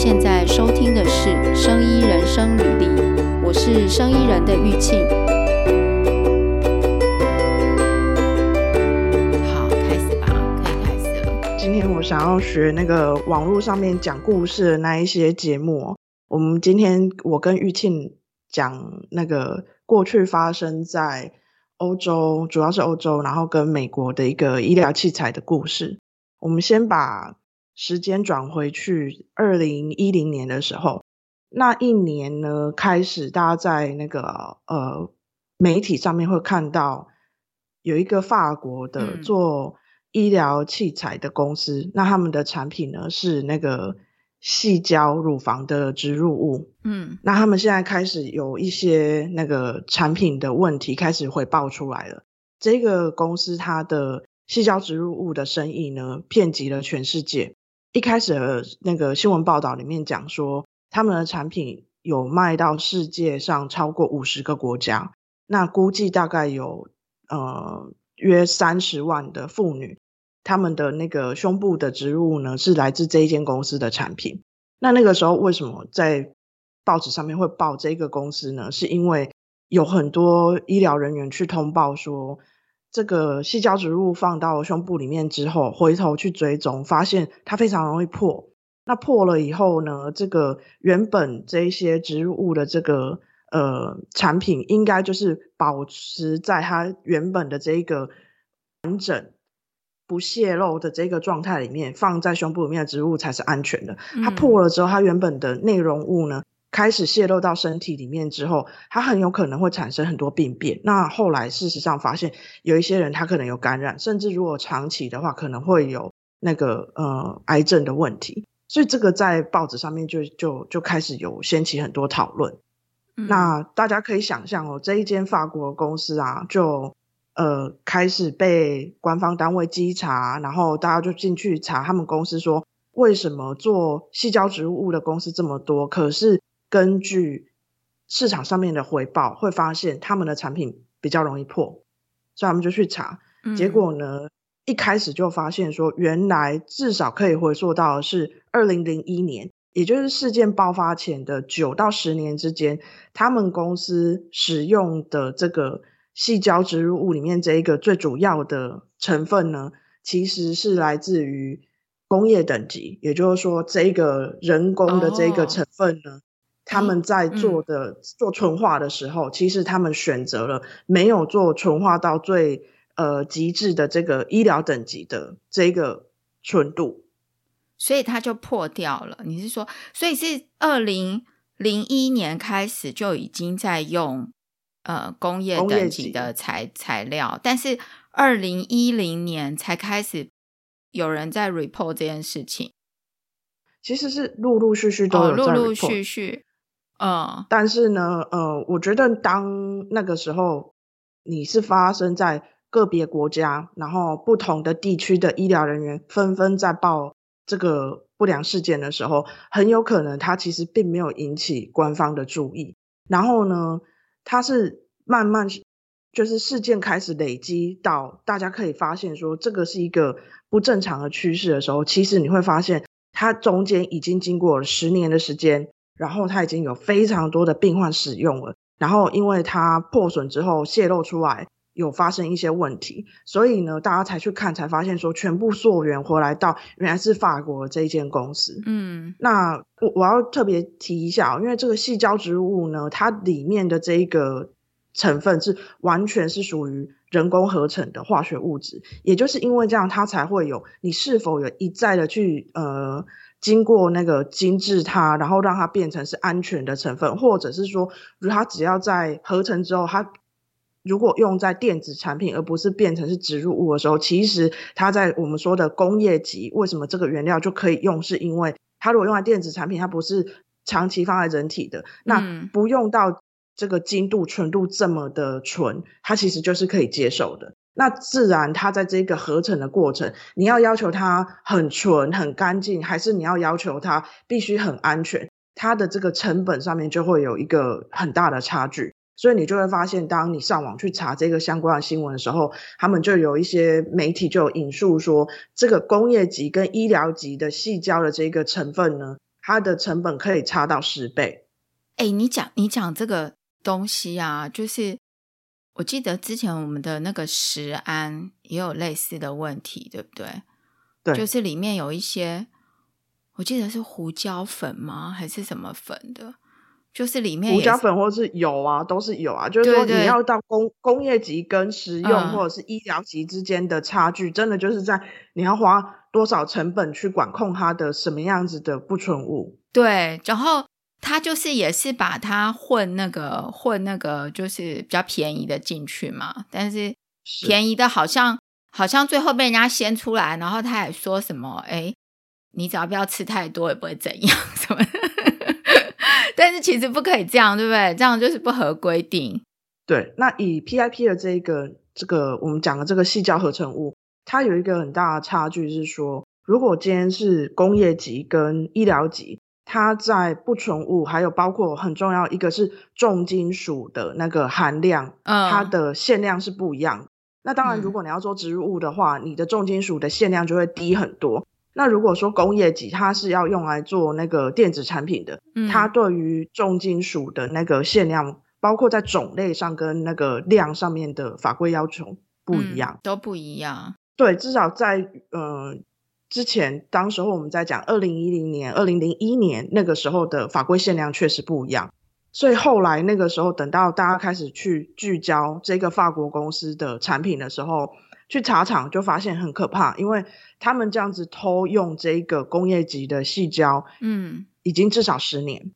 现在收听的是《生医人生履历》，我是生医人的玉庆。好，开始吧，可以开始了。今天我想要学那个网络上面讲故事的那一些节目。我们今天我跟玉庆讲那个过去发生在欧洲，主要是欧洲，然后跟美国的一个医疗器材的故事。我们先把。时间转回去，二零一零年的时候，那一年呢，开始大家在那个呃媒体上面会看到有一个法国的做医疗器材的公司，嗯、那他们的产品呢是那个矽胶乳房的植入物，嗯，那他们现在开始有一些那个产品的问题开始会爆出来了。这个公司它的矽胶植入物的生意呢，遍及了全世界。一开始的那个新闻报道里面讲说，他们的产品有卖到世界上超过五十个国家，那估计大概有呃约三十万的妇女，他们的那个胸部的植入呢是来自这一间公司的产品。那那个时候为什么在报纸上面会报这个公司呢？是因为有很多医疗人员去通报说。这个细胶植入物放到胸部里面之后，回头去追踪，发现它非常容易破。那破了以后呢，这个原本这一些植入物的这个呃产品，应该就是保持在它原本的这一个完整、不泄露的这个状态里面，放在胸部里面的植入物才是安全的。它破了之后，它原本的内容物呢，开始泄露到身体里面之后，它很有可能会产生很多病变。那后来事实上发现，有一些人他可能有感染，甚至如果长期的话，可能会有那个呃癌症的问题。所以这个在报纸上面就就就开始有掀起很多讨论。嗯。那大家可以想象哦，这一间法国公司啊，就呃开始被官方单位稽查，然后大家就进去查他们公司说，为什么做矽胶植入物的公司这么多，可是。根据市场上面的回报，会发现他们的产品比较容易破，所以他们就去查。结果呢，嗯、一开始就发现说，原来至少可以回溯到的是二零零一年，也就是事件爆发前的九到十年之间，他们公司使用的这个细胶植入物里面这一个最主要的成分呢，其实是来自于工业等级，也就是说，这个人工的这个成分呢。哦他们在做的、嗯、做纯化的时候，其实他们选择了没有做纯化到最呃极致的这个医疗等级的这个纯度，所以它就破掉了。你是说，所以是二零零一年开始就已经在用呃工业等级的材材料，但是二零一零年才开始有人在 report 这件事情。其实是陆陆续续都有陆陆续续。嗯，但是呢，呃，我觉得当那个时候你是发生在个别国家，然后不同的地区的医疗人员纷纷在报这个不良事件的时候，很有可能它其实并没有引起官方的注意。然后呢，它是慢慢就是事件开始累积到大家可以发现说这个是一个不正常的趋势的时候，其实你会发现它中间已经经过了十年的时间。然后它已经有非常多的病患使用了，然后因为它破损之后泄露出来，有发生一些问题，所以呢，大家才去看，才发现说全部溯源回来到原来是法国的这一间公司。嗯，那我我要特别提一下，因为这个细胶植入物呢，它里面的这一个成分是完全是属于人工合成的化学物质，也就是因为这样，它才会有你是否有一再的去呃。经过那个精制它，然后让它变成是安全的成分，或者是说，如它只要在合成之后，它如果用在电子产品，而不是变成是植入物的时候，其实它在我们说的工业级，为什么这个原料就可以用？是因为它如果用在电子产品，它不是长期放在人体的，那不用到这个精度、纯度这么的纯，它其实就是可以接受的。那自然，它在这个合成的过程，你要要求它很纯、很干净，还是你要要求它必须很安全？它的这个成本上面就会有一个很大的差距。所以你就会发现，当你上网去查这个相关的新闻的时候，他们就有一些媒体就有引述说，这个工业级跟医疗级的矽胶的这个成分呢，它的成本可以差到十倍。哎、你讲你讲这个东西啊，就是我记得之前我们的那个食安也有类似的问题，对不对？对，就是里面有一些，我记得是胡椒粉吗？还是什么粉的？就是里面胡椒粉或是油啊，都是有啊。就是说，你要到工工业级跟食用或者是医疗级之间的差距，嗯，真的就是在你要花多少成本去管控它的什么样子的不纯物。对，然后他就是也是把它混那个混那个，就是比较便宜的进去嘛。但是便宜的好像好像最后被人家掀出来，然后他也说什么：“哎，你只要不要吃太多，也不会怎样 什么的。”但是其实不可以这样，对不对？这样就是不合规定。对，那以 PIP 的这一个这个我们讲的这个细胶合成物，它有一个很大的差距是说，如果今天是工业级跟医疗级，它在不纯物还有包括很重要一个是重金属的那个含量，嗯，它的限量是不一样。那当然，如果你要做植入物的话，嗯，你的重金属的限量就会低很多。那如果说工业级，它是要用来做那个电子产品的，嗯、它对于重金属的那个限量，包括在种类上跟那个量上面的法规要求不一样，嗯、都不一样。对，至少在呃之前，当时候我们在讲二零一零年、二零零一年那个时候的法规限量确实不一样，所以后来那个时候，等到大家开始去聚焦这个法国公司的产品的时候。去查厂就发现很可怕，因为他们这样子偷用这个工业级的细胶，嗯，已经至少十年。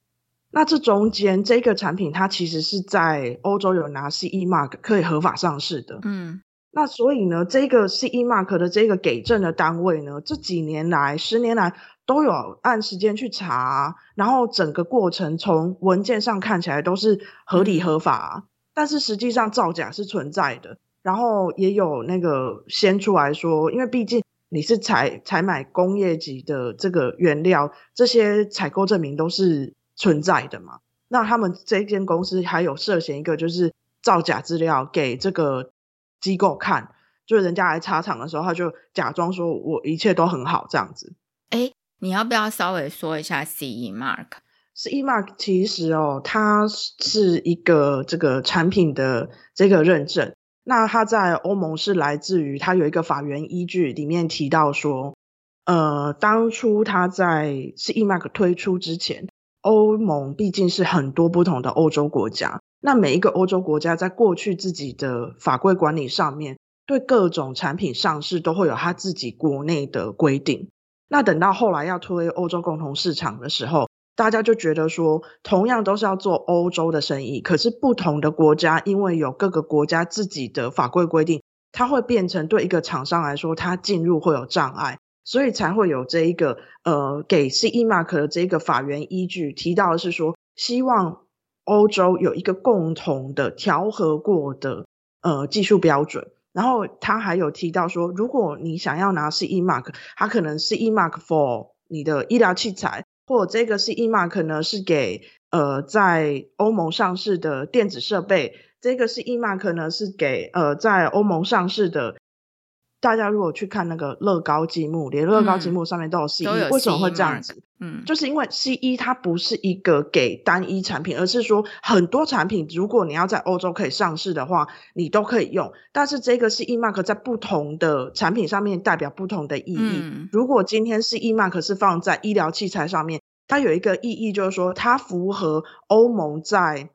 那这中间这个产品它其实是在欧洲有拿 CE Mark 可以合法上市的，嗯。那所以呢，这个 CE Mark 的这个给证的单位呢，这几年来十年来都有按时间去查，然后整个过程从文件上看起来都是合理合法，但是实际上造假是存在的。然后也有那个先出来说，因为毕竟你是采采买工业级的这个原料，这些采购证明都是存在的嘛。那他们这间公司还有涉嫌一个就是造假资料给这个机构看，就是人家来查厂的时候，他就假装说我一切都很好这样子。哎，你要不要稍微说一下 CE Mark？CE Mark 其实哦，它是一个这个产品的这个认证。那它在欧盟是来自于它有一个法源依据，里面提到说，呃，当初它在 CE Mark 推出之前，欧盟毕竟是很多不同的欧洲国家，那每一个欧洲国家在过去自己的法规管理上面，对各种产品上市都会有它自己国内的规定。那等到后来要推欧洲共同市场的时候，大家就觉得说，同样都是要做欧洲的生意，可是不同的国家，因为有各个国家自己的法规规定，它会变成对一个厂商来说，它进入会有障碍，所以才会有这一个呃给 CE Mark 的这个法源依据提到的是说，希望欧洲有一个共同的调和过的呃技术标准，然后他还有提到说，如果你想要拿 CE Mark，它可能 CE Mark for 你的医疗器材。或这个 CE Mark 呢，是给呃在欧盟上市的电子设备，这个 CE Mark 呢是给呃在欧盟上市的。大家如果去看那个乐高积木，连乐高积木上面都有 CE，嗯，为什么会这样子？嗯，就是因为 CE 它不是一个给单一产品，而是说很多产品，如果你要在欧洲可以上市的话，你都可以用。但是这个 CE Mark 在不同的产品上面代表不同的意义。嗯，如果今天 CE Mark 是放在医疗器材上面，它有一个意义，就是说它符合欧盟在。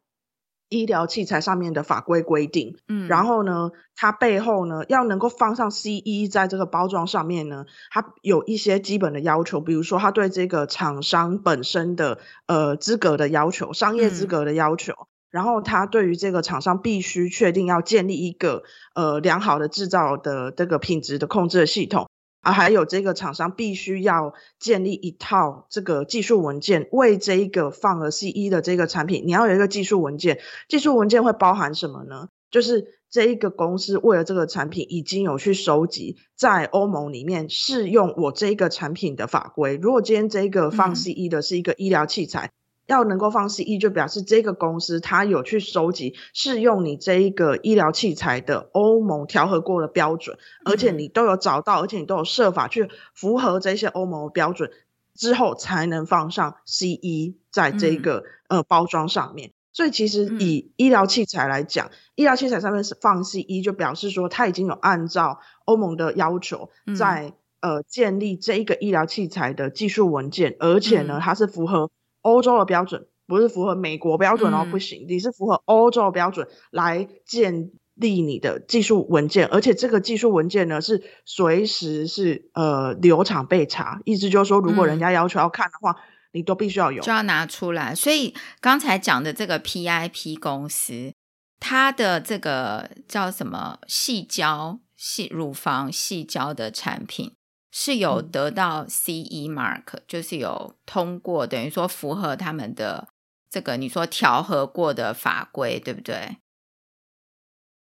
医疗器材上面的法规规定，嗯，然后呢，它背后呢要能够放上 CE 在这个包装上面呢，它有一些基本的要求，比如说它对这个厂商本身的呃资格的要求，商业资格的要求，嗯，然后它对于这个厂商必须确定要建立一个呃良好的制造的这个品质的控制的系统。啊，还有这个厂商必须要建立一套这个技术文件，为这一个放了 CE 的这个产品，你要有一个技术文件。技术文件会包含什么呢？就是这一个公司为了这个产品已经有去收集在欧盟里面适用我这个产品的法规。如果今天这个放 CE 的是一个医疗器材。嗯要能够放 CE，就表示这个公司它有去收集适用你这一个医疗器材的欧盟调和过的标准，而且你都有找到，而且你都有设法去符合这些欧盟的标准，之后才能放上 CE 在这个、嗯、呃包装上面。所以其实以医疗器材来讲，嗯、医疗器材上面是放 CE，就表示说它已经有按照欧盟的要求在、嗯、呃建立这一个医疗器材的技术文件，而且呢，它是符合欧洲的标准，不是符合美国标准哦，不行，你是符合欧洲的标准来建立你的技术文件，而且这个技术文件呢是随时是呃留场备查，意思就是说，如果人家要求要看的话。嗯你都必须要有，就要拿出来。所以刚才讲的这个 PIP 公司，它的这个叫什么细胶、细乳房细胶的产品，是有得到 CE mark，、嗯、就是有通过，等于说符合他们的这个你说调和过的法规，对不对？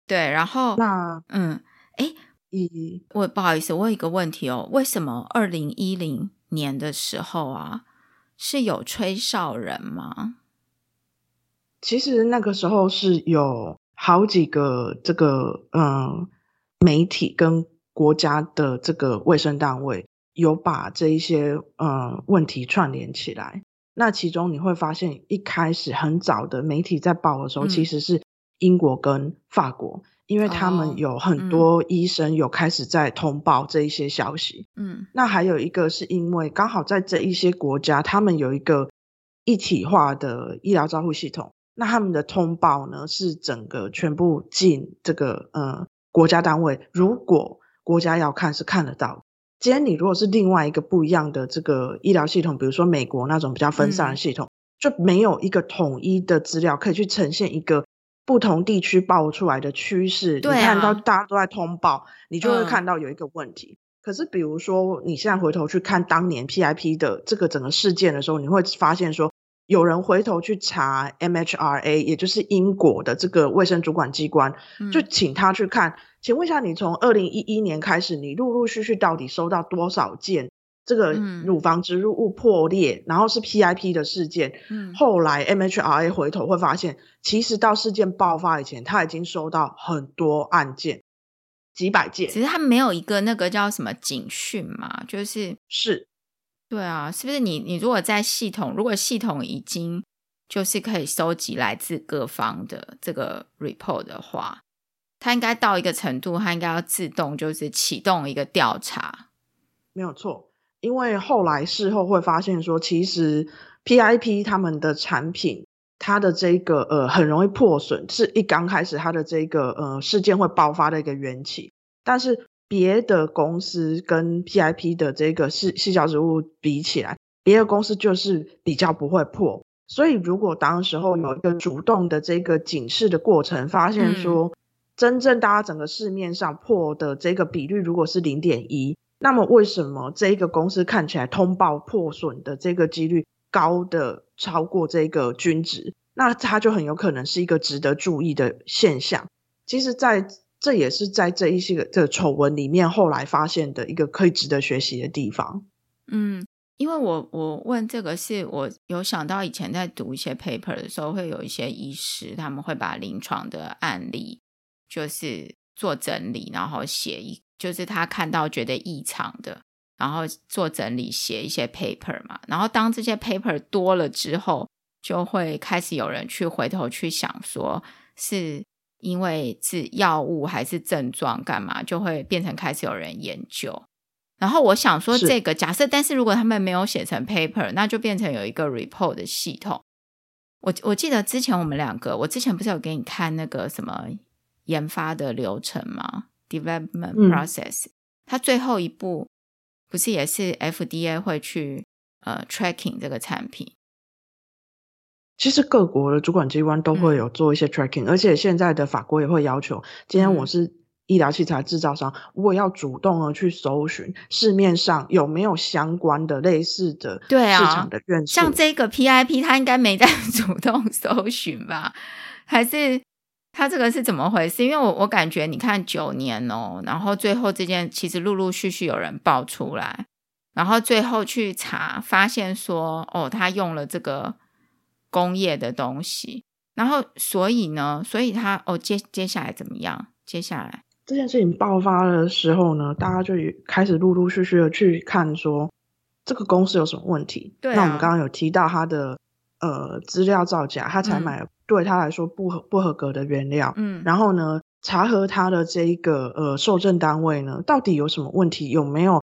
对，然后那嗯，哎，一我不好意思，我有一个问题哦，为什么二零一零年的时候啊？是有吹哨人吗？其实那个时候是有好几个这个嗯媒体跟国家的这个卫生单位有把这一些呃问题串联起来。那其中你会发现，一开始很早的媒体在报的时候，嗯、其实是英国跟法国。因为他们有很多医生有开始在通报这一些消息，嗯，那还有一个是因为刚好在这一些国家，他们有一个一体化的医疗照护系统，那他们的通报呢是整个全部进这个呃国家单位，如果国家要看是看得到。既然你如果是另外一个不一样的这个医疗系统，比如说美国那种比较分散的系统，嗯，就没有一个统一的资料可以去呈现一个。不同地区爆出来的趋势，对啊，你看到大家都在通报，你就会看到有一个问题。嗯。可是，比如说你现在回头去看当年 PIP 的这个整个事件的时候，你会发现说，有人回头去查 MHRA，也就是英国的这个卫生主管机关，就请他去看。嗯。请问一下，你从二零一一年开始，你陆陆续续到底收到多少件？这个乳房植入物破裂，嗯，然后是 PIP 的事件。嗯，后来 MHRA 回头会发现，其实到事件爆发以前，他已经收到很多案件，几百件。其实他没有一个那个叫什么警讯嘛，就是是，对啊，是不是你？你如果在系统，如果系统已经就是可以收集来自各方的这个 report 的话，它应该到一个程度，它应该要自动就是启动一个调查，没有错。因为后来事后会发现说，其实 PIP 他们的产品，它的这个呃很容易破损，是一刚开始它的这个呃事件会爆发的一个缘起。但是别的公司跟 PIP 的这个细细胶植物比起来，别的公司就是比较不会破。所以如果当时候有一个主动的这个警示的过程，发现说真正大家整个市面上破的这个比率如果是零点一。那么为什么这个公司看起来通报破损的这个几率高的超过这个均值？那它就很有可能是一个值得注意的现象。其实，在这也是在这一些个这丑闻里面后来发现的一个可以值得学习的地方。嗯，因为我我问这个是我有想到以前在读一些 paper 的时候，会有一些医师他们会把临床的案例就是做整理，然后写一。就是他看到觉得异常的，然后做整理写一些 paper 嘛，然后当这些 paper 多了之后，就会开始有人去回头去想说，是因为是药物还是症状干嘛，就会变成开始有人研究。然后我想说，这个假设，但是如果他们没有写成 paper，那就变成有一个 report 的系统。我我记得之前我们两个，我之前不是有给你看那个什么研发的流程吗？Development process，、嗯、它最后一步不是也是 FDA 会去呃 tracking 这个产品？其实各国的主管机关都会有做一些 tracking，、嗯、而且现在的法国也会要求，今天我是医疗器材制造商，我要主动的去搜寻市面上有没有相关的类似的市场的院对、啊、像这个 PIP，它应该没在 主动搜寻吧？还是？他这个是怎么回事？因为我我感觉，你看九年哦，然后最后这件其实陆陆续续有人爆出来，然后最后去查，发现说哦，他用了这个工业的东西，然后所以呢，所以他哦接接下来怎么样？接下来这件事情爆发的时候呢，大家就开始陆陆续续的去看说，这个公司有什么问题？对啊，那我们刚刚有提到他的呃资料造假，他才买了对他来说不合不合格的原料。嗯，然后呢，查核他的这一个呃受证单位呢，到底有什么问题？有没有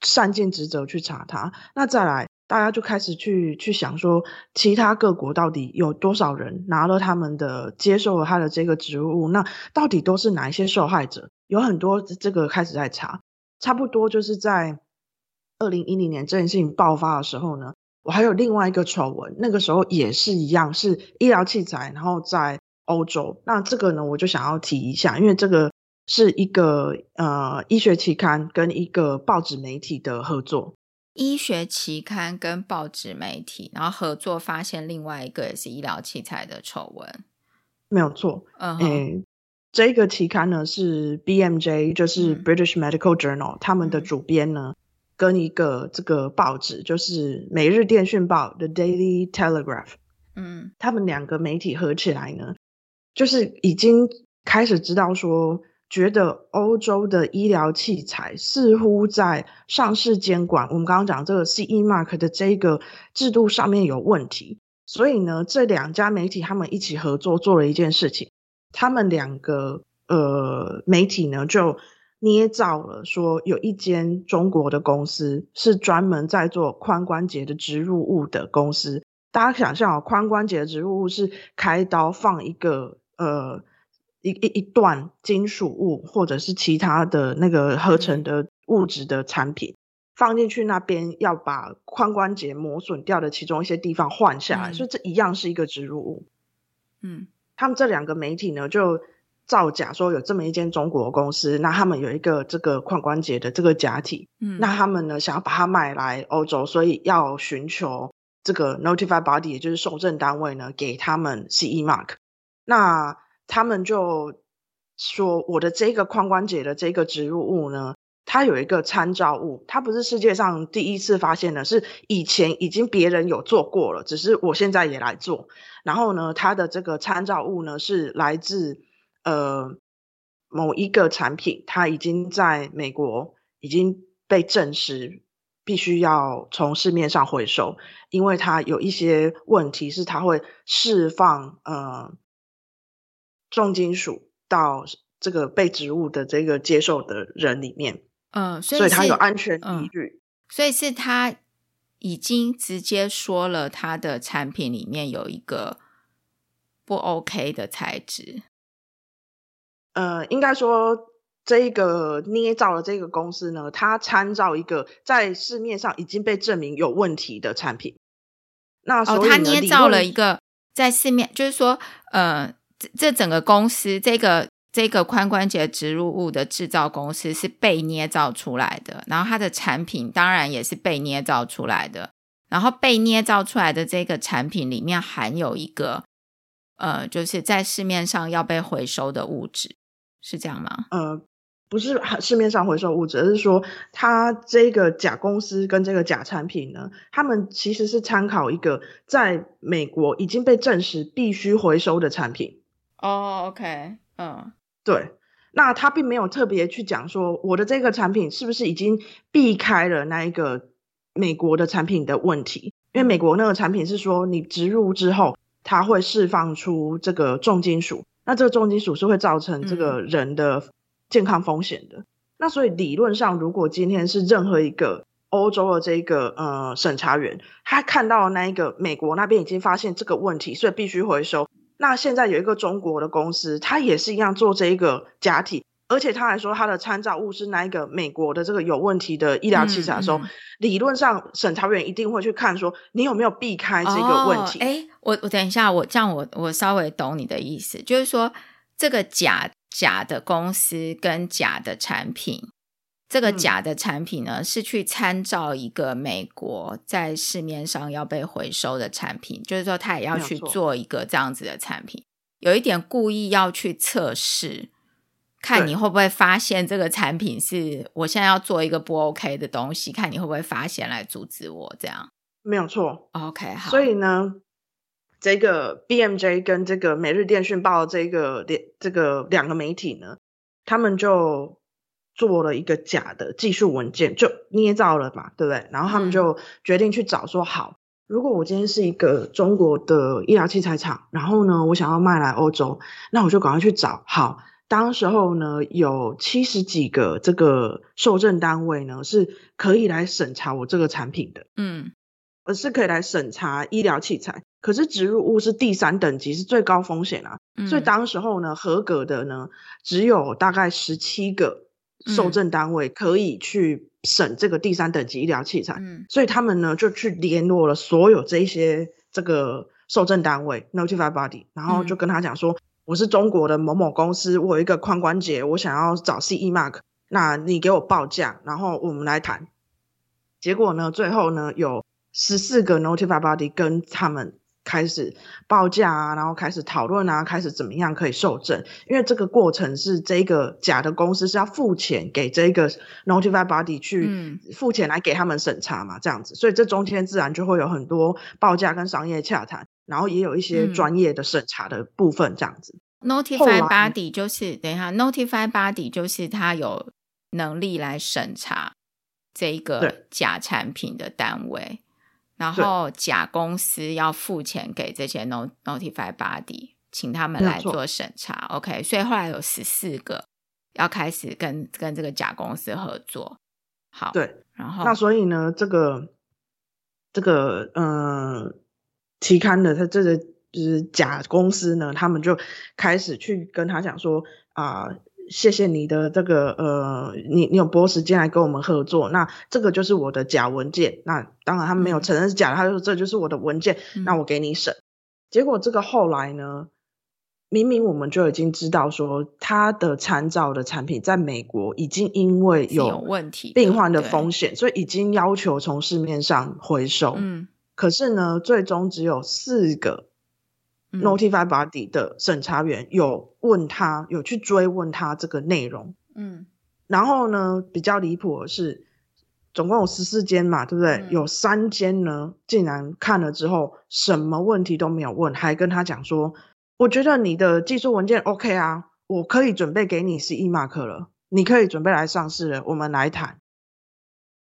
善尽职责去查他？那再来，大家就开始去去想说，其他各国到底有多少人拿了他们的接受了他的这个职务？那到底都是哪一些受害者？有很多这个开始在查，差不多就是在。二零一零年这件事情爆发的时候呢，我还有另外一个丑闻，那个时候也是一样，是医疗器材，然后在欧洲。那这个呢，我就想要提一下，因为这个是一个呃医学期刊跟一个报纸媒体的合作。医学期刊跟报纸媒体，然后合作发现另外一个也是医疗器材的丑闻，没有错。嗯这个期刊呢是 BMJ，就是 British Medical Journal，、嗯、他们的主编呢。跟一个这个报纸，就是《每日电讯报》The Daily Telegraph，嗯，他们两个媒体合起来呢，就是已经开始知道说，觉得欧洲的医疗器材似乎在上市监管，我们刚刚讲这个 CE Mark 的这个制度上面有问题，所以呢，这两家媒体他们一起合作做了一件事情，他们两个呃媒体呢就。捏造了说有一间中国的公司是专门在做髋关节的植入物的公司。大家想象哦，髋关节的植入物是开刀放一个呃一一一段金属物或者是其他的那个合成的物质的产品放进去那边，要把髋关节磨损掉的其中一些地方换下来，所以这一样是一个植入物。嗯，他们这两个媒体呢就。造假说有这么一间中国公司，那他们有一个这个髋关节的这个假体，嗯，那他们呢想要把它买来欧洲，所以要寻求这个 notified body，也就是受证单位呢给他们 CE mark。那他们就说我的这个髋关节的这个植入物呢，它有一个参照物，它不是世界上第一次发现的，是以前已经别人有做过了，只是我现在也来做。然后呢，它的这个参照物呢是来自。呃，某一个产品，它已经在美国已经被证实，必须要从市面上回收，因为它有一些问题，是它会释放呃重金属到这个被植物的这个接受的人里面，嗯、呃，所以，所以它有安全疑虑，嗯，所以是他已经直接说了，他的产品里面有一个不 OK 的材质。呃，应该说，这一个捏造的这个公司呢，它参照一个在市面上已经被证明有问题的产品。那哦，他捏造了一个在市面，就是说，呃，这整个公司，这个这个髋关节植入物的制造公司是被捏造出来的，然后它的产品当然也是被捏造出来的，然后被捏造出来的这个产品里面含有一个，呃，就是在市面上要被回收的物质。是这样吗？呃，不是市面上回收物质，而是说它这个假公司跟这个假产品呢，他们其实是参考一个在美国已经被证实必须回收的产品。哦，OK，嗯，对，那他并没有特别去讲说我的这个产品是不是已经避开了那一个美国的产品的问题，因为美国那个产品是说你植入之后，它会释放出这个重金属。那这个重金属是会造成这个人的健康风险的。嗯、那所以理论上，如果今天是任何一个欧洲的这个呃审查员，他看到那一个美国那边已经发现这个问题，所以必须回收。那现在有一个中国的公司，它也是一样做这一个假体。而且他还说他的参照物是那一个美国的这个有问题的医疗器材的时候，嗯嗯、理论上审查员一定会去看说你有没有避开这个问题。哎、哦，我我等一下，我这样我我稍微懂你的意思，就是说这个假假的公司跟假的产品，这个假的产品呢、嗯、是去参照一个美国在市面上要被回收的产品，就是说他也要去做一个这样子的产品，有，有一点故意要去测试。看你会不会发现这个产品是我现在要做一个不 OK 的东西，看你会不会发现来阻止我这样。没有错，OK 好。所以呢，这个 BMJ 跟这个每日电讯报这个这个两个媒体呢，他们就做了一个假的技术文件，就捏造了嘛，对不对？然后他们就决定去找说，好，如果我今天是一个中国的医疗器材厂，然后呢，我想要卖来欧洲，那我就赶快去找。好，当时候呢，有七十几个这个受证单位呢，是可以来审查我这个产品的，嗯，而是可以来审查医疗器材。可是植入物是第三等级，是最高风险啊，嗯、所以当时候呢，合格的呢，只有大概十七个。受证单位可以去审这个第三等级医疗器材，嗯，所以他们呢就去联络了所有这些这个受证单位 notified body，然后就跟他讲说，嗯，我是中国的某某公司，我有一个髋关节，我想要找 CE mark，那你给我报价，然后我们来谈。结果呢，最后呢有十四个 notified body 跟他们。开始报价啊，然后开始讨论啊，开始怎么样可以受证？因为这个过程是这个假的公司是要付钱给这个 notified body 去付钱来给他们审查嘛，这样子，所以这中间自然就会有很多报价跟商业洽谈，然后也有一些专业的审查的部分，这样子。notified body 就是等一下，notified body 就是他有能力来审查这个假产品的单位。然后甲公司要付钱给这些 notified body，请他们来做审查。OK，所以后来有十四个要开始跟跟这个假公司合作。好，对，然后那所以呢，这个这个呃期刊的他这个就是甲公司呢，他们就开始去跟他讲说啊。呃谢谢你的这个呃，你你有拨时间来跟我们合作，那这个就是我的假文件。那当然他没有承认是假的，他就说这就是我的文件，嗯、那我给你审。结果这个后来呢，明明我们就已经知道说他的参照的产品在美国已经因为有问题、病患的风险，所以已经要求从市面上回收。嗯，可是呢，最终只有四个。Notified Body 的审查员有问他，有去追问他这个内容。嗯，然后呢，比较离谱的是，总共有十四间嘛，对不对？嗯、有三间呢，竟然看了之后，什么问题都没有问，还跟他讲说：“我觉得你的技术文件 OK 啊，我可以准备给你 CE Mark 了，你可以准备来上市了，我们来谈。”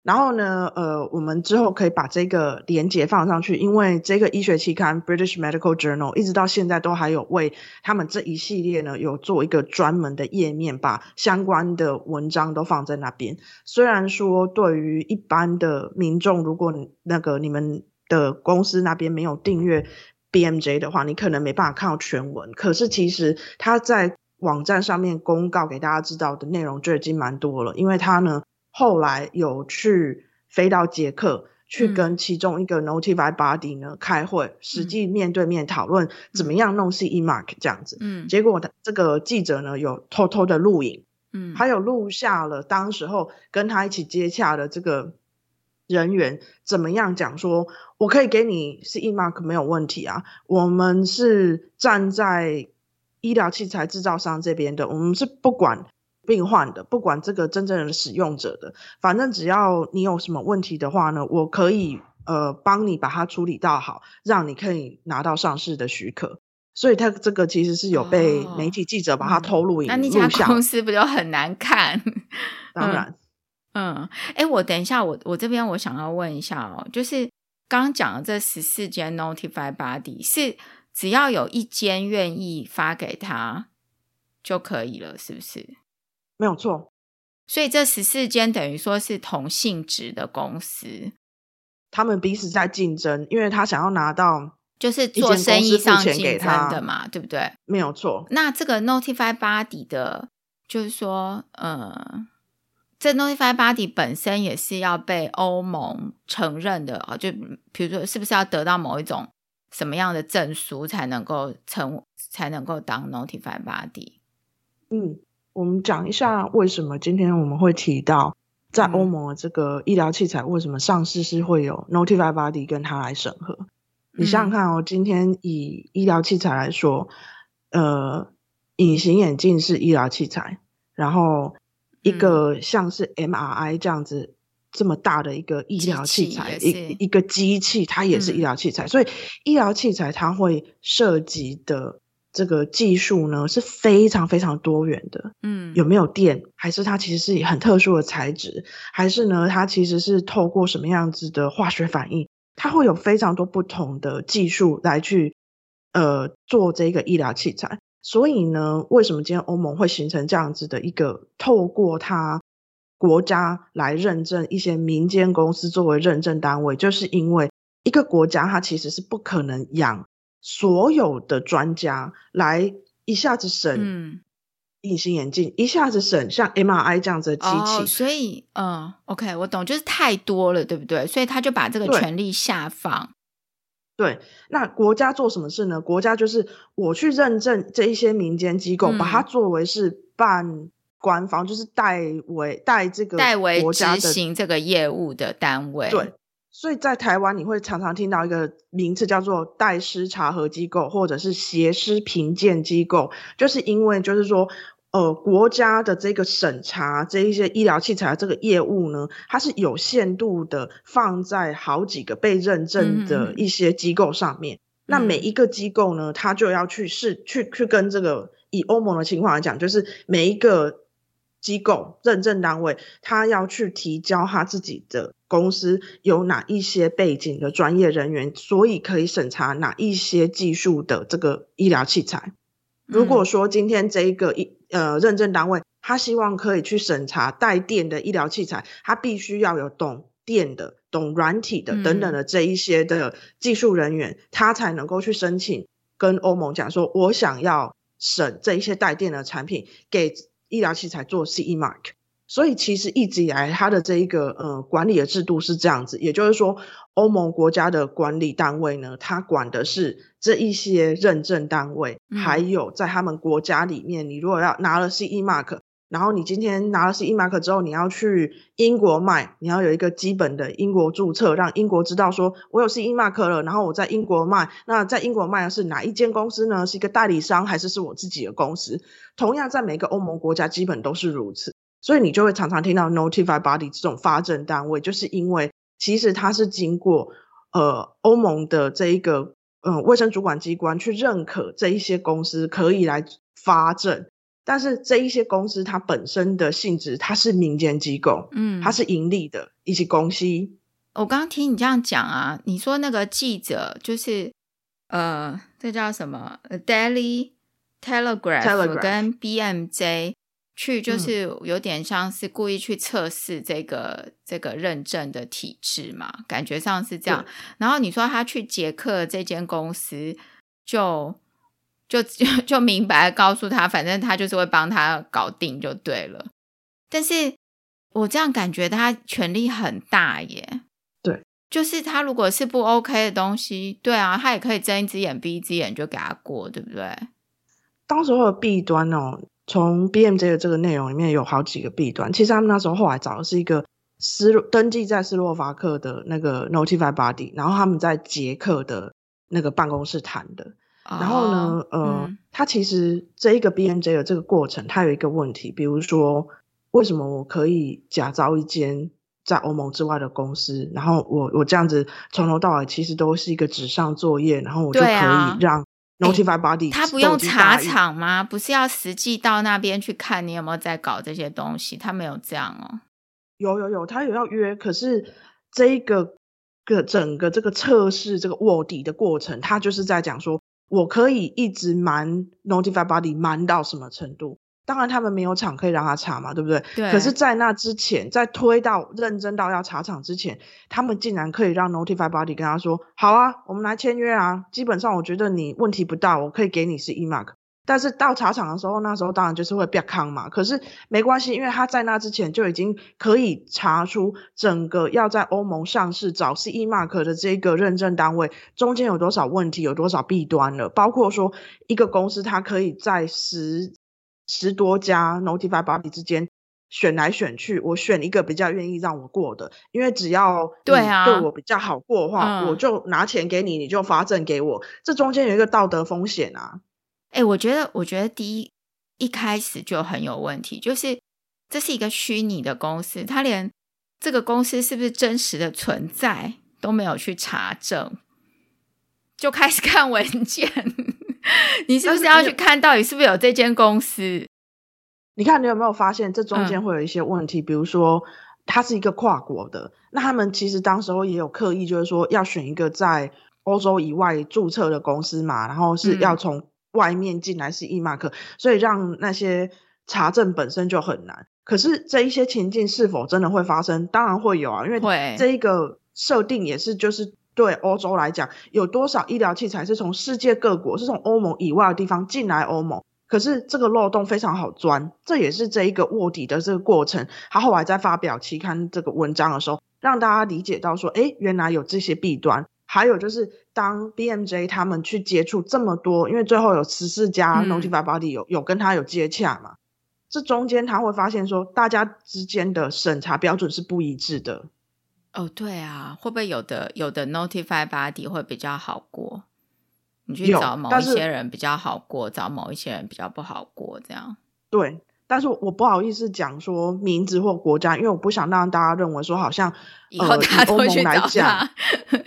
然后呢，呃，我们之后可以把这个连接放上去，因为这个医学期刊《British Medical Journal》一直到现在都还有为他们这一系列呢有做一个专门的页面，把相关的文章都放在那边。虽然说对于一般的民众，如果那个你们的公司那边没有订阅 BMJ 的话，你可能没办法看到全文。可是其实他在网站上面公告给大家知道的内容就已经蛮多了，因为他呢。后来有去飞到捷克，去跟其中一个 notified body 呢开会，嗯、实际面对面讨论怎么样弄 CE mark 这样子。嗯，结果这个记者呢有偷偷的录影，嗯，还有录下了当时候跟他一起接洽的这个人员怎么样讲说，我可以给你 CE mark 没有问题啊，我们是站在医疗器材制造商这边的，我们是不管。病患的，不管这个真正的使用者的，反正只要你有什么问题的话呢，我可以呃帮你把它处理到好，让你可以拿到上市的许可。所以他这个其实是有被媒体记者把它偷录影录下。那那家公司不就很难看？当然，嗯，哎、嗯，我等一下，我我这边我想要问一下哦，就是刚刚讲的这十四间 Notified Body 是只要有一间愿意发给他就可以了，是不是？没有错，所以这十四间等于说是同性质的公司，他们彼此在竞争，因为他想要拿到就是做生意上竞争的嘛，对不对？没有错。那这个 Notified Body 的，就是说，呃，这 Notified Body 本身也是要被欧盟承认的啊，就比如说，是不是要得到某一种什么样的证书才能够成，才能够当 Notified Body？嗯。我们讲一下为什么今天我们会提到，在欧盟的这个医疗器材为什么上市是会有 Notified Body 跟他来审核。你想想看哦，今天以医疗器材来说，呃，隐形眼镜是医疗器材，然后一个像是 MRI 这样子这么大的一个医疗器材，一一个机器它也是医疗器材，所以医疗器材它会涉及的。这个技术呢是非常非常多元的。嗯，有没有电？还是它其实是很特殊的材质？还是呢，它其实是透过什么样子的化学反应？它会有非常多不同的技术来去呃做这个医疗器材。所以呢，为什么今天欧盟会形成这样子的一个透过它国家来认证一些民间公司作为认证单位？就是因为一个国家它其实是不可能养。所有的专家来一下子审隐形眼镜，嗯、一下子审像 MRI 这样子的机器，哦、所以嗯，OK，我懂，就是太多了，对不对？所以他就把这个权力下放。对，那国家做什么事呢？国家就是我去认证这一些民间机构，嗯、把它作为是办官方，就是代为代这个代为执行这个业务的单位。对。所以在台湾，你会常常听到一个名词叫做代师查核机构，或者是协师评鉴机构，就是因为就是说，呃，国家的这个审查这一些医疗器材的这个业务呢，它是有限度的放在好几个被认证的一些机构上面。嗯、那每一个机构呢，它就要去试去去跟这个以欧盟的情况来讲，就是每一个。机构认证单位，他要去提交他自己的公司有哪一些背景的专业人员，所以可以审查哪一些技术的这个医疗器材。如果说今天这一个一呃认证单位，他希望可以去审查带电的医疗器材，他必须要有懂电的、懂软体的等等的这一些的技术人员，他才能够去申请跟欧盟讲说，我想要审这一些带电的产品给。医疗器材做 CE Mark，所以其实一直以来它的这一个呃管理的制度是这样子，也就是说，欧盟国家的管理单位呢，它管的是这一些认证单位，嗯、还有在他们国家里面，你如果要拿了 CE Mark。然后你今天拿了 CE Mark 之后，你要去英国卖，你要有一个基本的英国注册，让英国知道说我有 CE Mark 了。然后我在英国卖，那在英国卖的是哪一间公司呢？是一个代理商还是是我自己的公司？同样在每个欧盟国家基本都是如此，所以你就会常常听到 Notified Body 这种发证单位，就是因为其实它是经过呃欧盟的这一个嗯、卫生主管机关去认可这一些公司可以来发证。但是这一些公司，它本身的性质，它是民间机构，嗯，它是盈利的一些公司。我刚刚听你这样讲啊，你说那个记者就是呃，这叫什么？Daily Telegraph 跟 BMJ 去，就是有点像是故意去测试这个、嗯、这个认证的体制嘛，感觉上是这样。然后你说他去捷克这间公司就。就 就就明白告诉他，反正他就是会帮他搞定就对了。但是我这样感觉他权力很大耶。对，就是他如果是不 OK 的东西，对啊，他也可以睁一只眼闭一只眼就给他过，对不对？当时候的弊端哦，从 BMJ 的这个内容里面有好几个弊端。其实他们那时候后来找的是一个斯登记在斯洛伐克的那个 Notified Body，然后他们在捷克的那个办公室谈的。然后呢，哦、呃，嗯、它其实这一个 B N J 的这个过程，它有一个问题，比如说，为什么我可以假造一间在欧盟之外的公司，然后我我这样子从头到尾其实都是一个纸上作业，然后我就可以让 Notified Body，他不用查厂吗？不是要实际到那边去看你有没有在搞这些东西？他没有这样哦。有有有，他有要约，可是这一个个整个这个测试这个卧底的过程，他就是在讲说。我可以一直瞒 Notified Body 瞒到什么程度？当然，他们没有厂可以让他查嘛，对不对？对。可是，在那之前，在推到认真到要查厂之前，他们竟然可以让 Notified Body 跟他说：“好啊，我们来签约啊。基本上，我觉得你问题不大，我可以给你 CE Mark。”但是到茶厂的时候，那时候当然就是会变康嘛。可是没关系，因为他在那之前就已经可以查出整个要在欧盟上市找 CE Mark 的这个认证单位中间有多少问题，有多少弊端了。包括说一个公司，它可以在十十多家 Notified Body 之间选来选去，我选一个比较愿意让我过的，因为只要对啊对我比较好过的话，啊、我就拿钱给你，你就发证给我。这中间有一个道德风险啊。哎、欸，我觉得，我觉得第一一开始就很有问题，就是这是一个虚拟的公司，他连这个公司是不是真实的存在都没有去查证，就开始看文件，你是不是要去看到底是不是有这间公司？你看，你有没有发现这中间会有一些问题？嗯、比如说，它是一个跨国的，那他们其实当时候也有刻意，就是说要选一个在欧洲以外注册的公司嘛，然后是要从外面进来是 E 嗯、所以让那些查证本身就很难。可是这一些情境是否真的会发生？当然会有啊，因为这一个设定也是就是对欧洲来讲，有多少医疗器材是从世界各国，是从欧盟以外的地方进来欧盟。可是这个漏洞非常好钻，这也是这一个卧底的这个过程。他后来在发表期刊这个文章的时候，让大家理解到说，诶，原来有这些弊端。还有就是，当 BMJ 他们去接触这么多，因为最后有十四家 Notified Body 有、嗯、有跟他有接洽嘛，这中间他会发现说，大家之间的审查标准是不一致的。哦，对啊，会不会有的有的 Notified Body 会比较好过？你去找某一些人比较好过，找某一些人比较不好过，这样。对，但是我不好意思讲说名字或国家，因为我不想让大家认为说好像 以后大家都会去找他。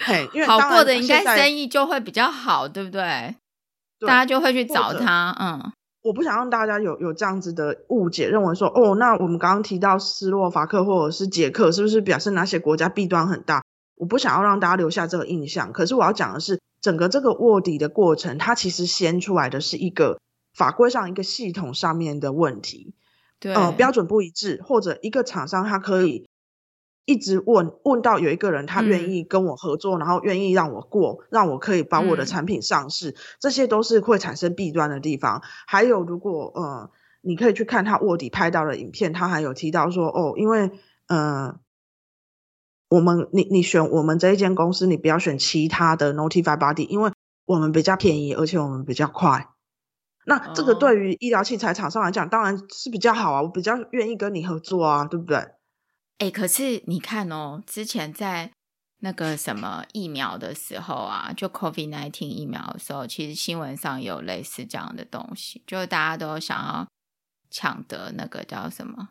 嘿，因为好过的应该生意就会比较好，对不对？对，大家就会去找他。嗯，我不想让大家有有这样子的误解，认为说哦，那我们刚刚提到斯洛伐克或者是捷克，是不是表示哪些国家弊端很大？我不想要让大家留下这个印象。可是我要讲的是。整个这个卧底的过程，它其实掀出来的是一个法规上一个系统上面的问题，对，呃，标准不一致，或者一个厂商他可以一直问问到有一个人他愿意跟我合作，嗯、然后愿意让我过，让我可以把我的产品上市，嗯、这些都是会产生弊端的地方。还有，如果呃，你可以去看他卧底拍到的影片，他还有提到说，哦，因为呃。我们，你你选我们这一间公司，你不要选其他的 Notified Body，因为我们比较便宜，而且我们比较快。那这个对于医疗器材厂商来讲，当然是比较好啊，我比较愿意跟你合作啊，对不对？哎，可是你看哦，之前在那个什么疫苗的时候啊，就 COVID nineteen 疫苗的时候，其实新闻上有类似这样的东西，就是大家都想要抢得那个叫什么？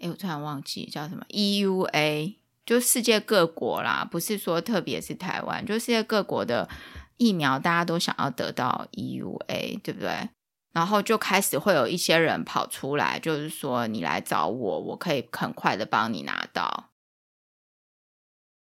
哎，我突然忘记叫什么 EUA，就世界各国啦，不是说特别是台湾，就世界各国的疫苗，大家都想要得到 EUA，对不对？然后就开始会有一些人跑出来，就是说你来找我，我可以很快的帮你拿到。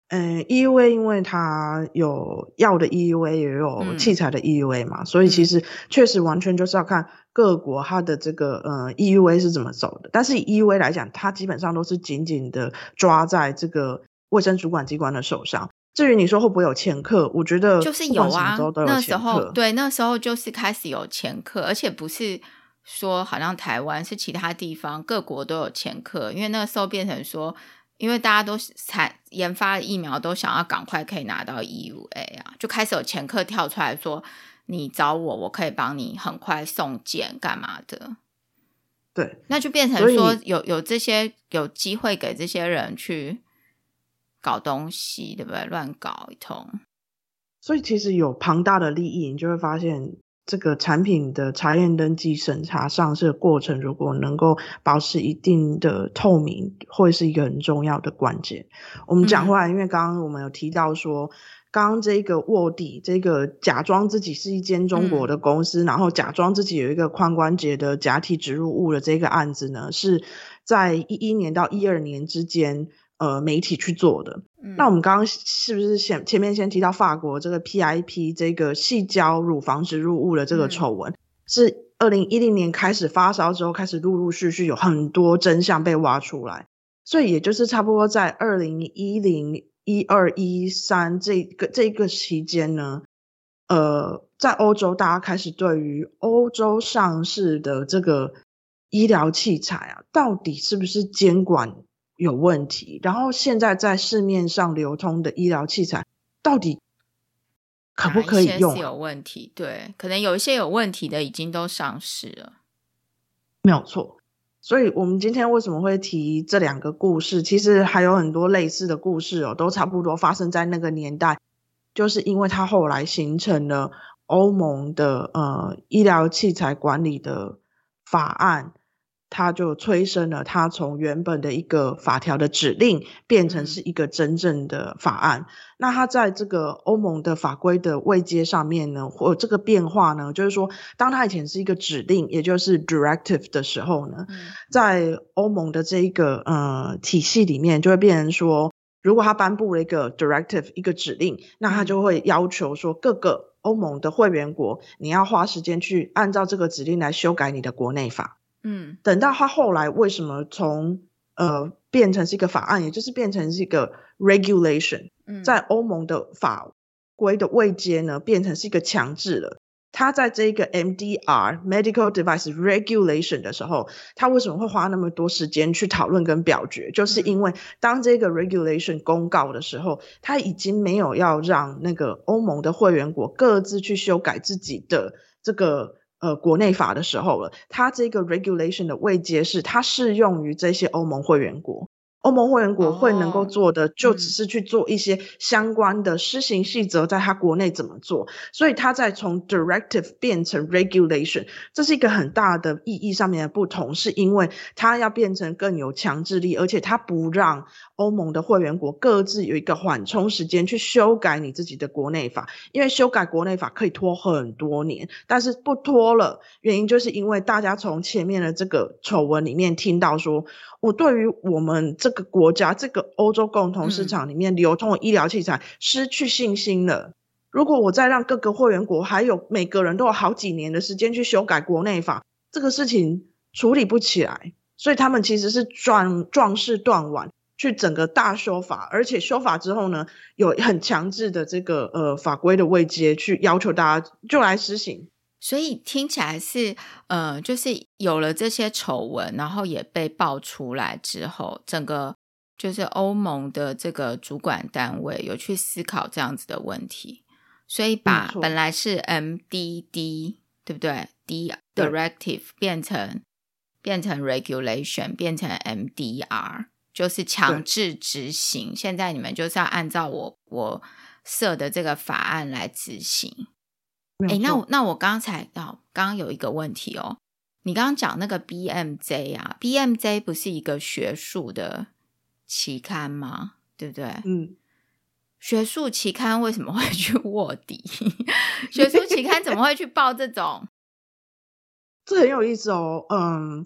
嗯，EUA 因为它有药的 EUA，也有器材的 EUA 嘛，嗯、所以其实确实完全就是要看各国它的这个呃 EUA 是怎么走的。但是以 EUA 来讲，它基本上都是紧紧的抓在这个卫生主管机关的手上。至于你说会不会有前客，我觉得就是有啊，那时候对，那时候就是开始有前客，而且不是说好像台湾是其他地方各国都有前客，因为那时候变成说。因为大家都产研发疫苗，都想要赶快可以拿到 EUA 啊，就开始有前客跳出来说：“你找我，我可以帮你很快送件，干嘛的？”对，那就变成说有有这些有机会给这些人去搞东西，对不对？乱搞一通。所以其实有庞大的利益，你就会发现。这个产品的查验、登记、审查、上市的过程，如果能够保持一定的透明，会是一个很重要的关键。我们讲回来，因为刚刚我们有提到说，刚刚这个卧底，这个假装自己是一间中国的公司，然后假装自己有一个髋关节的假体植入物的这个案子呢，是在一一年到一二年之间。呃，媒体去做的。嗯、那我们刚刚是不是先前面先提到法国这个 PIP 这个细胶乳房植入物的这个丑闻，嗯、是二零一零年开始发烧之后，开始陆陆续续有很多真相被挖出来，所以也就是差不多在二零一零一二一三这个这个期间呢，呃，在欧洲大家开始对于欧洲上市的这个医疗器材啊，到底是不是监管有问题，然后现在在市面上流通的医疗器材到底可不可以用？是有问题，对，可能有一些有问题的已经都上市了，没有错。所以我们今天为什么会提这两个故事？其实还有很多类似的故事哦，都差不多发生在那个年代，就是因为它后来形成了欧盟的呃医疗器材管理的法案。他就催生了他从原本的一个法条的指令变成是一个真正的法案。嗯、那他在这个欧盟的法规的位阶上面呢，或这个变化呢，就是说，当他以前是一个指令，也就是 directive 的时候呢，嗯、在欧盟的这一个呃体系里面，就会变成说，如果他颁布了一个 directive 一个指令，那他就会要求说各个欧盟的会员国，你要花时间去按照这个指令来修改你的国内法。嗯，等到他后来为什么从呃变成是一个法案，也就是变成是一个 regulation，嗯在欧盟的法规的位阶呢，变成是一个强制了。他在这个 MDR Medical Device Regulation 的时候，他为什么会花那么多时间去讨论跟表决？就是因为当这个 regulation 公告的时候，他已经没有要让那个欧盟的会员国各自去修改自己的这个。呃，国内法的时候了，它这个 regulation 的位阶是它适用于这些欧盟会员国。欧盟会员国会能够做的，就只是去做一些相关的施行细则，在它国内怎么做。所以它在从 directive 变成 regulation，这是一个很大的意义上面的不同，是因为它要变成更有强制力，而且它不让欧盟的会员国各自有一个缓冲时间去修改你自己的国内法，因为修改国内法可以拖很多年，但是不拖了，原因就是因为大家从前面的这个丑闻里面听到说。我对于我们这个国家、这个欧洲共同市场里面流通的医疗器材失去信心了。如果我再让各个会员国还有每个人都有好几年的时间去修改国内法，这个事情处理不起来。所以他们其实是壮壮士断腕，去整个大修法，而且修法之后呢，有很强制的这个呃法规的位阶去要求大家就来实行。所以听起来是，呃，就是有了这些丑闻，然后也被爆出来之后，整个就是欧盟的这个主管单位有去思考这样子的问题，所以把本来是 MDD 对不对？D directive 变成变成 regulation，变成 MDR，就是强制执行。现在你们就是要按照我我设的这个法案来执行。哎，那我那我刚才哦，刚刚有一个问题哦，你刚刚讲那个 BMJ 啊，BMJ 不是一个学术的期刊吗？对不对？嗯，学术期刊为什么会去卧底？学术期刊怎么会去报这种？这很有意思哦。嗯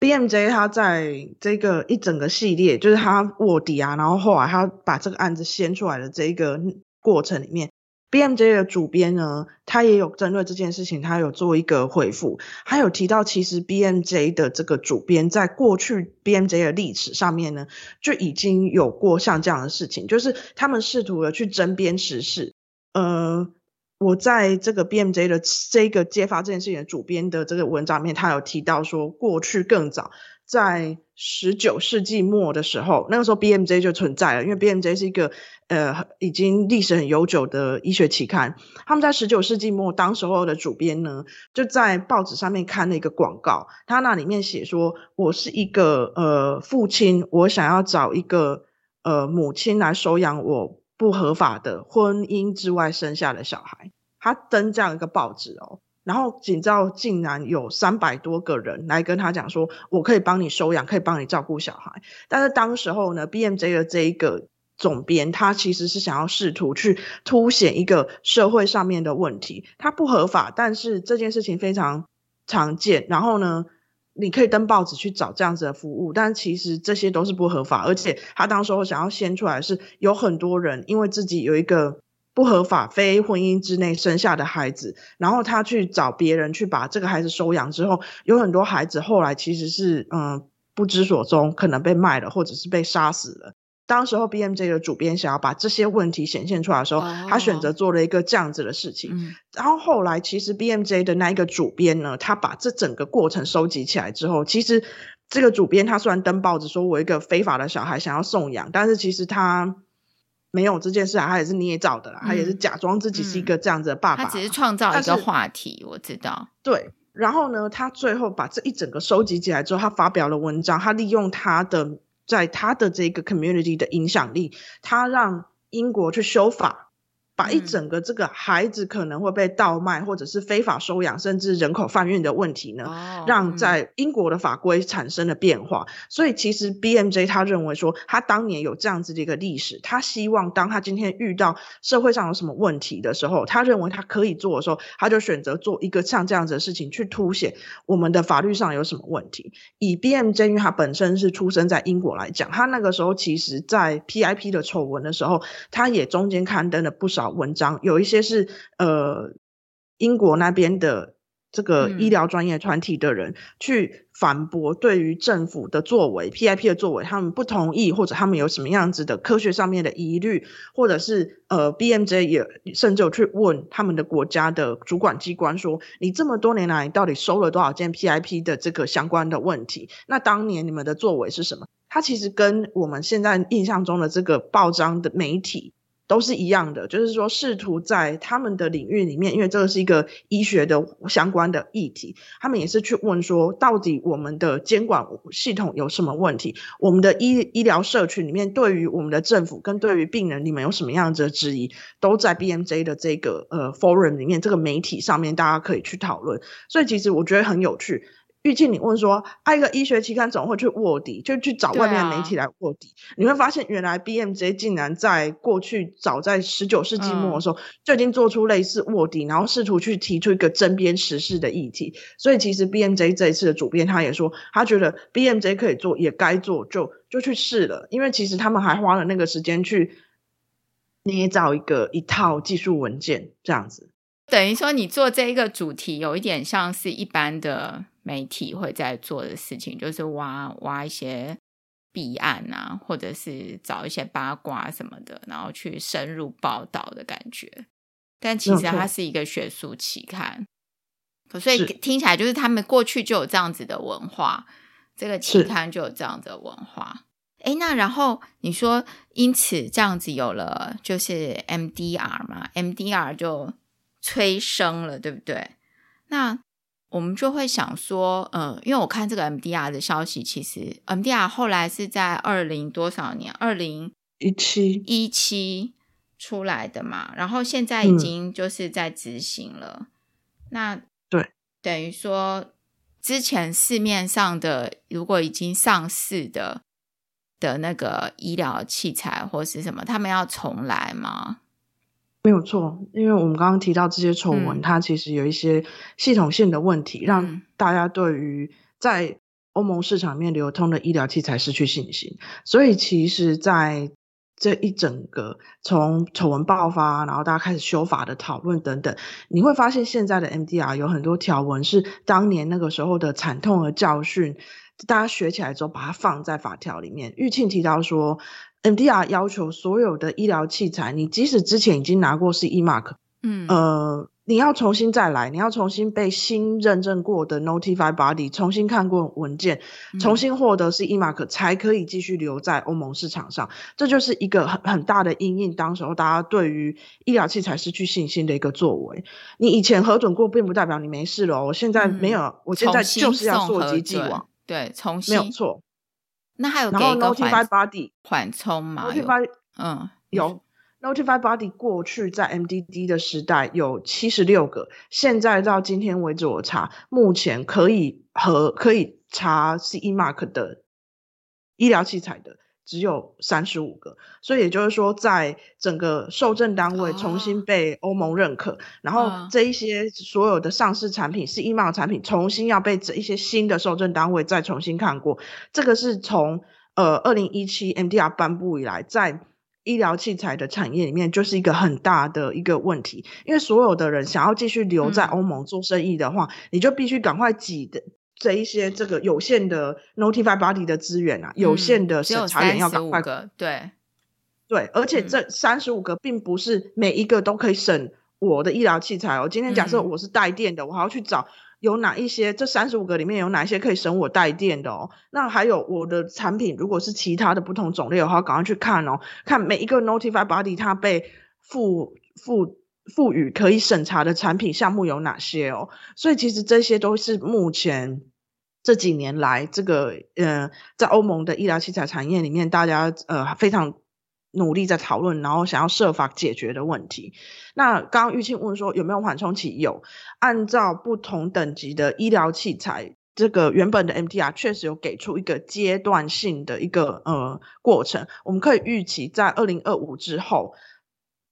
，BMJ 他在这个一整个系列，就是他卧底啊，然后后来他把这个案子掀出来的这一个过程里面。BMJ 的主编呢，他也有针对这件事情，他有做一个回复，他有提到，其实 BMJ 的这个主编在过去 BMJ 的历史上面呢，就已经有过像这样的事情，就是他们试图的去针砭时事。呃，我在这个 BMJ 的这个揭发这件事情的主编的这个文章里面，他有提到说，过去更早。在十九世纪末的时候，那个时候 BMJ 就存在了，因为 BMJ 是一个呃已经历史很悠久的医学期刊。他们在十九世纪末，当时候的主编呢，就在报纸上面看了一个广告，他那里面写说：“我是一个呃父亲，我想要找一个呃母亲来收养我不合法的婚姻之外生下的小孩。”他登这样一个报纸哦。然后，仅照竟然有三百多个人来跟他讲说，我可以帮你收养，可以帮你照顾小孩。但是当时候呢，BMJ 的这一个总编，他其实是想要试图去凸显一个社会上面的问题，它不合法，但是这件事情非常常见。然后呢，你可以登报纸去找这样子的服务，但其实这些都是不合法，而且他当时候想要掀出来是有很多人因为自己有一个。不合法非婚姻之内生下的孩子，然后他去找别人去把这个孩子收养之后，有很多孩子后来其实是嗯不知所踪，可能被卖了或者是被杀死了。当时候 BMJ 的主编想要把这些问题显现出来的时候，哦、他选择做了一个这样子的事情。嗯、然后后来其实 BMJ 的那一个主编呢，他把这整个过程收集起来之后，其实这个主编他虽然登报纸说我一个非法的小孩想要送养，但是其实他。没有这件事啊，他也是捏造的啦，嗯、他也是假装自己是一个这样子的爸爸。他只是创造一个话题，我知道。对，然后呢，他最后把这一整个收集起来之后，他发表了文章，他利用他的在他的这个 community 的影响力，他让英国去修法，把一整个这个孩子可能会被倒卖，或者是非法收养，甚至人口贩运的问题呢，哦、让在英国的法规产生了变化。嗯、所以其实 BMJ 他认为说，他当年有这样子的一个历史，他希望当他今天遇到社会上有什么问题的时候，他认为他可以做的时候，他就选择做一个像这样子的事情，去凸显我们的法律上有什么问题。以 BMJ 因为他本身是出生在英国来讲，他那个时候其实在 PIP 的丑闻的时候，他也中间刊登了不少。文章有一些是呃英国那边的这个医疗专业团体的人去反驳对于政府的作为、嗯、PIP 的作为，他们不同意或者他们有什么样子的科学上面的疑虑，或者是呃 BMJ 也甚至有去问他们的国家的主管机关说：你这么多年来到底收了多少件 PIP 的这个相关的问题？那当年你们的作为是什么？它其实跟我们现在印象中的这个报章的媒体。都是一样的，就是说试图在他们的领域里面，因为这个是一个医学的相关的议题，他们也是去问说，到底我们的监管系统有什么问题？我们的医医疗社群里面，对于我们的政府跟对于病人，你们有什么样子的质疑？都在 BMJ 的这个呃 forum 里面，这个媒体上面，大家可以去讨论。所以其实我觉得很有趣。玉庆，你问说，一个医学期刊总会去卧底，就去找外面的媒体来卧底。啊、你会发现，原来 BMJ 竟然在过去早在十九世纪末的时候，嗯、就已经做出类似卧底，然后试图去提出一个针砭时事的议题。所以，其实 BMJ 这一次的主编他也说，他觉得 BMJ 可以做，也该做，就就去试了。因为其实他们还花了那个时间去捏造一个一套技术文件，这样子。等于说，你做这一个主题，有一点像是一般的。媒体会在做的事情，就是挖挖一些弊案啊，或者是找一些八卦什么的，然后去深入报道的感觉。但其实它是一个学术期刊，所以听起来就是他们过去就有这样子的文化，这个期刊就有这样子的文化。诶，那然后你说，因此这样子有了就是 MDR 嘛，MDR 就催生了，对不对？那我们就会想说，嗯，因为我看这个 MDR 的消息，其实 MDR 后来是在二零多少年，二零一七一七出来的嘛，然后现在已经就是在执行了。嗯、那对，等于说之前市面上的如果已经上市的的那个医疗器材或是什么，他们要重来吗？没有错，因为我们刚刚提到这些丑闻，嗯、它其实有一些系统性的问题，让大家对于在欧盟市场面流通的医疗器材失去信心。所以，其实在这一整个从丑闻爆发，然后大家开始修法的讨论等等，你会发现现在的 MDR 有很多条文是当年那个时候的惨痛的教训，大家学起来之后把它放在法条里面。玉庆提到说。MDR 要求所有的医疗器材，你即使之前已经拿过 CE Mark，嗯，呃，你要重新再来，你要重新被新认证过的 Notified Body 重新看过文件，重新获得 CE Mark 才可以继续留在欧盟市场上。这就是一个很很大的因应，当时候大家对于医疗器材失去信心的一个作为。你以前核准过，并不代表你没事了。我现在没有，嗯、我现在就是要溯及既往，对，重新没有错。那还有给一个缓 body 缓冲吗？Notify, 嗯，有 Notified Body 过去在 MDD 的时代有七十六个，现在到今天为止我查，目前可以和可以查 CE Mark 的医疗器材的。只有三十五个，所以也就是说，在整个受证单位重新被欧盟认可，哦、然后这一些所有的上市产品、是 e Mark 产品，重新要被这一些新的受证单位再重新看过。这个是从呃二零一七 MDR 颁布以来，在医疗器材的产业里面，就是一个很大的一个问题。因为所有的人想要继续留在欧盟做生意的话，嗯、你就必须赶快挤的。这一些这个有限的 Notified Body 的资源啊，嗯、有限的审查员要赶快个对对，而且这三十五个并不是每一个都可以审我的医疗器材哦。今天假设我是带电的，嗯、我还要去找有哪一些这三十五个里面有哪一些可以审我带电的哦。那还有我的产品如果是其他的不同种类的话，赶快去看哦，看每一个 Notified Body 它被赋赋。赋予可以审查的产品项目有哪些哦？所以其实这些都是目前这几年来这个呃，在欧盟的医疗器材产业里面，大家呃非常努力在讨论，然后想要设法解决的问题。那刚刚玉庆问说有没有缓冲期？有，按照不同等级的医疗器材，这个原本的 MDR 确实有给出一个阶段性的一个呃过程。我们可以预期在二零二五之后，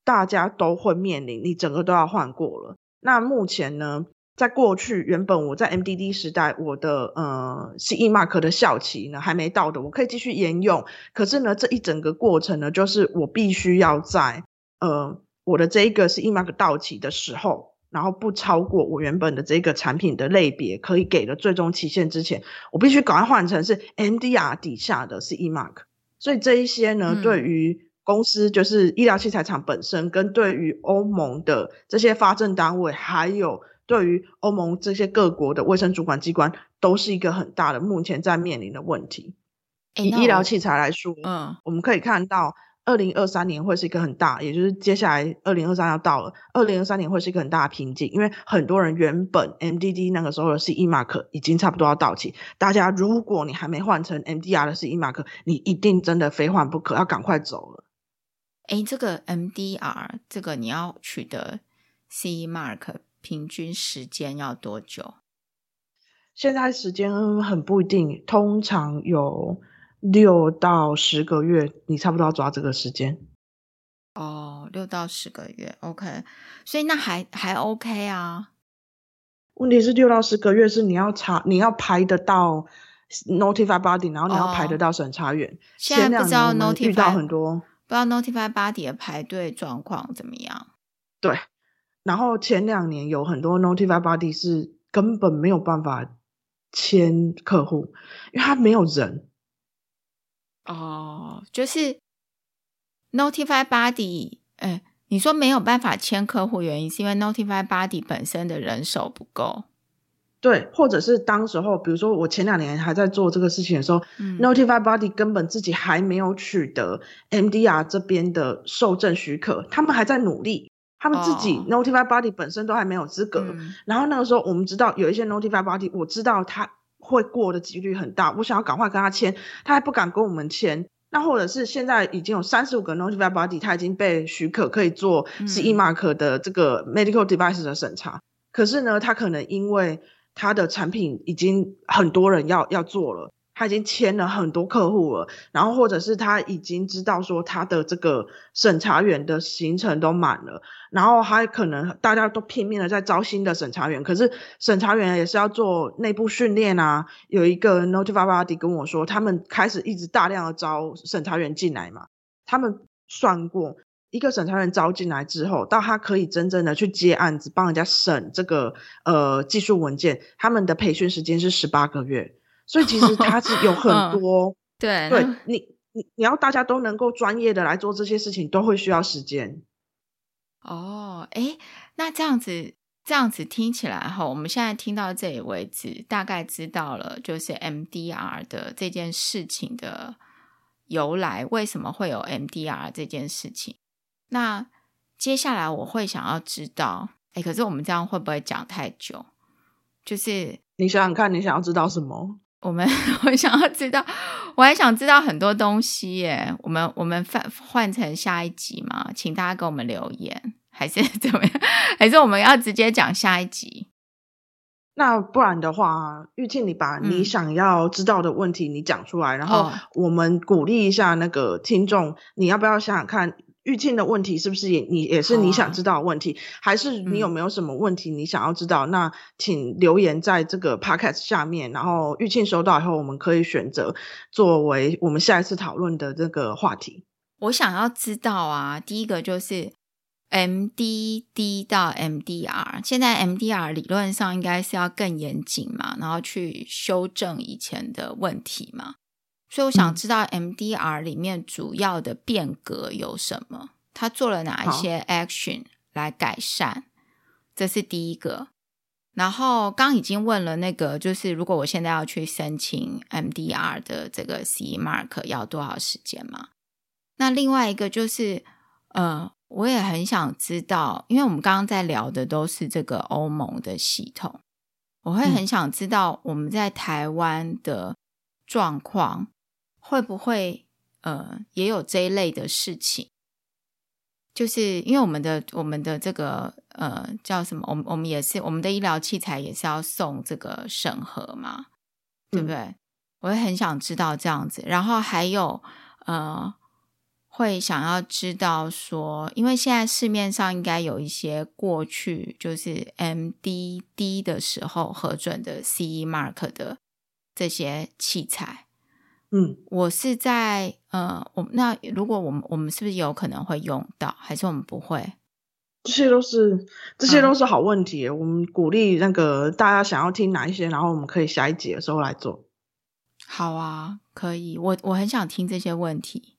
大家都会面临你整个都要换过了。那目前呢，在过去原本我在 MDD 时代，我的呃 CE Mark 的效期呢还没到的，我可以继续沿用。可是呢，这一整个过程呢，就是我必须要在呃。我的这一个 CE Mark 到期的时候，然后不超过我原本的这个产品的类别可以给的最终期限之前，我必须赶快换成是 MDR 底下的 CE Mark。所以这一些呢，嗯、对于公司就是医疗器材厂本身，跟对于欧盟的这些发证单位，还有对于欧盟这些各国的卫生主管机关，都是一个很大的目前在面临的问题。以医疗器材来说，嗯，我们可以看到。二零二三年会是一个很大，也就是接下来二零二三要到了，二零二三年会是一个很大的瓶颈，因为很多人原本 MDD 那个时候的 CE Mark 已经差不多要到期，大家如果你还没换成 MDR 的 CE Mark，你一定真的非换不可，要赶快走了。诶，这个 MDR 这个你要取得 CE Mark 平均时间要多久？现在时间很不一定，通常有。六到十个月，你差不多要抓这个时间。哦，六到十个月，OK，所以那还还 OK 啊。问题是六到十个月是你要查，你要排得到 Notify Body，然后你要排得到审查员。哦、现在不知道 Notify 遇到很多，不知道 Notify Body 的排队状况怎么样？对，然后前两年有很多 Notify Body 是根本没有办法签客户，因为他没有人。哦，就是 Notify Body，哎，你说没有办法签客户，原因是因为 Notify Body 本身的人手不够。对，或者是当时候，比如说我前两年还在做这个事情的时候，嗯，Notify Body 根本自己还没有取得 MDR 这边的受证许可，他们还在努力，他们自己 Notify Body 本身都还没有资格。嗯，然后那个时候，我们知道有一些 Notify Body，我知道他。会过的几率很大，我想要赶快跟他签，他还不敢跟我们签。那或者是现在已经有三十五个 Notified Body，他已经被许可可以做 CE Mark 的这个 Medical Device 的审查，嗯、可是呢，他可能因为他的产品已经很多人要要做了。他已经签了很多客户了，然后或者是他已经知道说他的这个审查员的行程都满了，然后还可能大家都拼命的在招新的审查员，可是审查员也是要做内部训练啊。有一个 Notify Body 跟我说，他们开始一直大量的招审查员进来嘛，他们算过一个审查员招进来之后，到他可以真正的去接案子，帮人家审这个呃技术文件，他们的培训时间是十八个月。所以其实他是有 很多，嗯、对，对你你你要大家都能够专业的来做这些事情，都会需要时间。哦，诶，那这样子这样子听起来哈，我们现在听到这里为止，大概知道了就是 MDR 的这件事情的由来，为什么会有 MDR 这件事情？那接下来我会想要知道，哎，可是我们这样会不会讲太久？就是你想想看，你想要知道什么？我们 我想要知道，我还想知道很多东西耶。我们我们换换成下一集嘛？请大家给我们留言，还是怎么样？还是我们要直接讲下一集？那不然的话，玉庆，你把你想要知道的问题你讲出来，嗯、然后我们鼓励一下那个听众，你要不要想想看？玉庆的问题是不是也你也是你想知道的问题？啊、还是你有没有什么问题你想要知道？嗯、那请留言在这个 podcast 下面，然后玉庆收到以后，我们可以选择作为我们下一次讨论的这个话题。我想要知道啊，第一个就是 MDD 到 MDR，现在 MDR 理论上应该是要更严谨嘛，然后去修正以前的问题嘛。所以我想知道 MDR 里面主要的变革有什么？他做了哪一些 action 来改善？这是第一个。然后刚已经问了那个，就是如果我现在要去申请 MDR 的这个 CE Mark 要多少时间嘛？那另外一个就是，呃，我也很想知道，因为我们刚刚在聊的都是这个欧盟的系统，我会很想知道我们在台湾的状况。会不会呃，也有这一类的事情，就是因为我们的我们的这个呃叫什么？我们我们也是我们的医疗器材也是要送这个审核嘛，对不对？嗯、我也很想知道这样子，然后还有呃。会想要知道说，因为现在市面上应该有一些过去就是 MDD 的时候核准的 CE Mark 的这些器材，嗯，我是在呃，我那如果我们我们是不是有可能会用到，还是我们不会？这些都是这些都是好问题，嗯，我们鼓励那个大家想要听哪一些，然后我们可以下一集的时候来做。好啊，可以，我我很想听这些问题。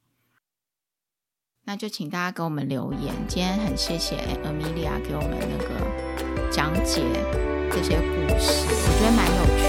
那就请大家给我们留言。今天很谢谢 Amelia 给我们那个讲解这些故事。